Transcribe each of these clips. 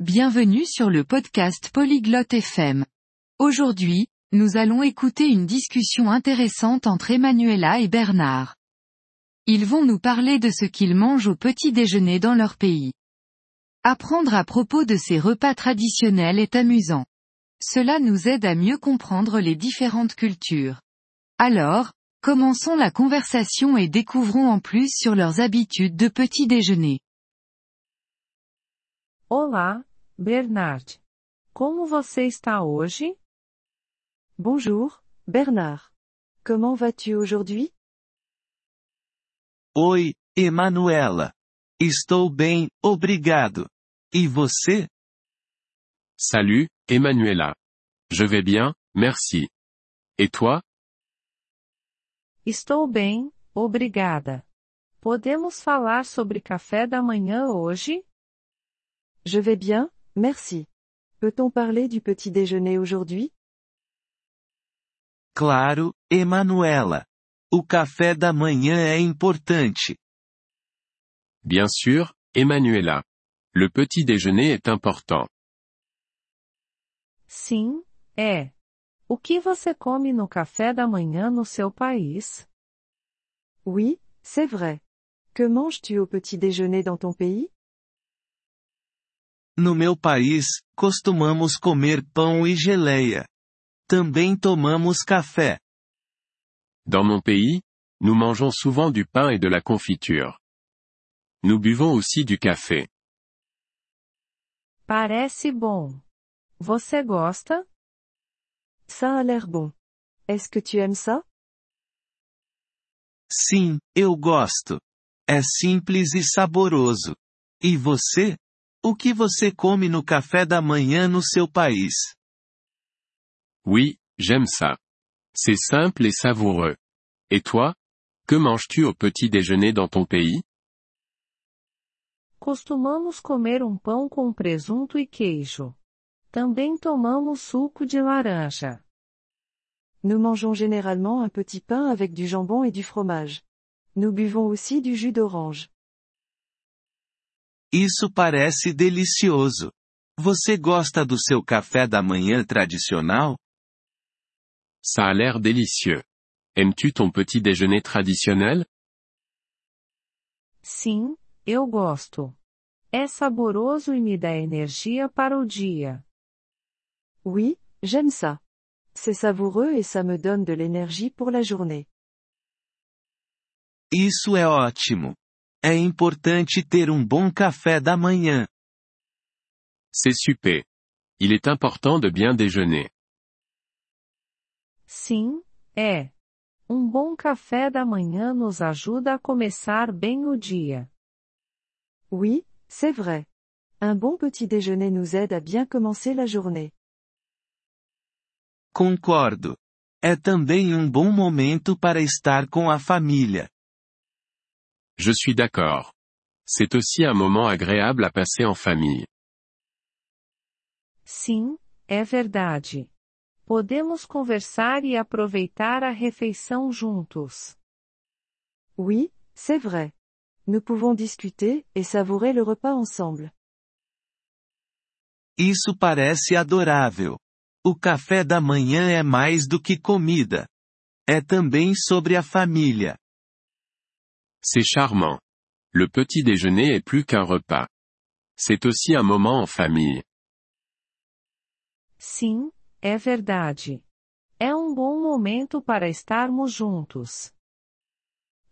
Bienvenue sur le podcast Polyglotte FM. Aujourd'hui, nous allons écouter une discussion intéressante entre Emanuela et Bernard. Ils vont nous parler de ce qu'ils mangent au petit déjeuner dans leur pays. Apprendre à propos de ces repas traditionnels est amusant. Cela nous aide à mieux comprendre les différentes cultures. Alors, commençons la conversation et découvrons en plus sur leurs habitudes de petit déjeuner. Olá, Bernard. Como você está hoje? Bonjour, Bernard. Comment vas-tu aujourd'hui? Oi, Emanuela. Estou bem, obrigado. E você? Salut, Emanuela. Je vais bien, merci. Et toi? Estou bem, obrigada. Podemos falar sobre café da manhã hoje? Je vais bien, merci. Peut-on parler du petit déjeuner aujourd'hui? Claro, Emanuela. O café da manhã é importante. Bien sûr, Emanuela. Le petit déjeuner est important. Sim, é. O que você come no café da manhã no seu país? Oui, c'est vrai. Que manges-tu au petit déjeuner dans ton pays? No meu país, costumamos comer pão e geleia. Também tomamos café. Dans mon pays, nous mangeons souvent du pain et de la confiture. Nous buvons aussi du café. Parece bom. Você gosta? Ça a l'air bon. Est-ce que tu aimes ça? Sim, eu gosto. É simples e saboroso. E você? O que você come no café da manhã no seu país? Oui, j'aime ça. C'est simple et savoureux. Et toi? Que manges-tu au petit déjeuner dans ton pays? Costumamos comer um pão com presunto e queijo. Também tomamos suco de laranja. Nous mangeons généralement un petit pain avec du jambon et du fromage. Nous buvons aussi du jus d'orange. Isso parece delicioso. Você gosta do seu café da manhã tradicional? Ça a l'air délicieux. Aimes-tu ton petit déjeuner traditionnel? Sim, eu gosto. É saboroso e me dá energia para o dia. Oui, j'aime ça. C'est savoureux et ça me donne de l'énergie pour la journée. Isso é ótimo. É importante ter um bom café da manhã. C'est super. Il est important de bien déjeuner. Sim, é. Um bom café da manhã nos ajuda a começar bem o dia. Oui, c'est vrai. Un bon petit déjeuner nous aide à bien commencer la journée. Concordo. É também um bom momento para estar com a família. Je suis d'accord. C'est aussi un moment agréable à passer en famille. Sim, é verdade. Podemos conversar e aproveitar a refeição juntos. Oui, c'est vrai. Nous pouvons discuter et savourer le repas ensemble. Isso parece adorável. O café da manhã é mais do que comida. É também sobre a família. C'est charmant. Le petit déjeuner est plus qu'un repas. C'est aussi un moment en famille. Sim, é verdade. É um bom momento para estarmos juntos.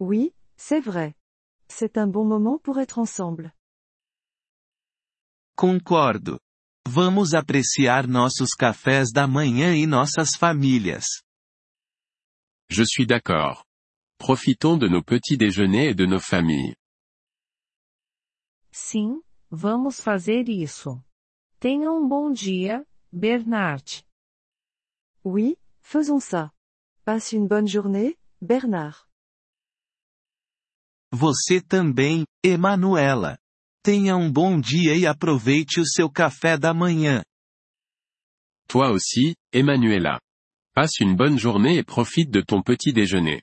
Oui, c'est vrai. C'est un bon moment pour être ensemble. Concordo. Vamos apreciar nossos cafés da manhã e nossas famílias. Je suis d'accord. Profitons de nos petits déjeuners et de nos familles. Sim, vamos fazer isso. Tenha um bom dia, Bernard. Oui, faisons ça. Passe une bonne journée, Bernard. Você também, Emanuela. Tenha um bom dia e aproveite o seu café da manhã. Toi aussi, Emanuela. Passe une bonne journée et profite de ton petit déjeuner.